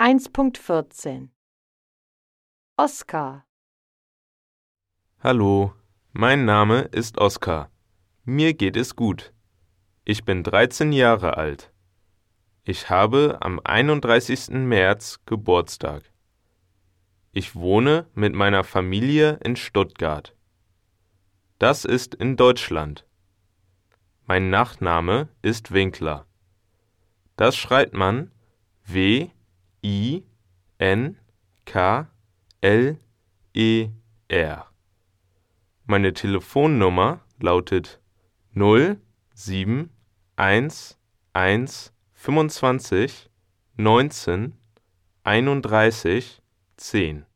1.14 Oskar Hallo, mein Name ist Oskar. Mir geht es gut. Ich bin 13 Jahre alt. Ich habe am 31. März Geburtstag. Ich wohne mit meiner Familie in Stuttgart. Das ist in Deutschland. Mein Nachname ist Winkler. Das schreibt man W I N K L E R. Meine Telefonnummer lautet 0 7 1 1 25 19 31 10.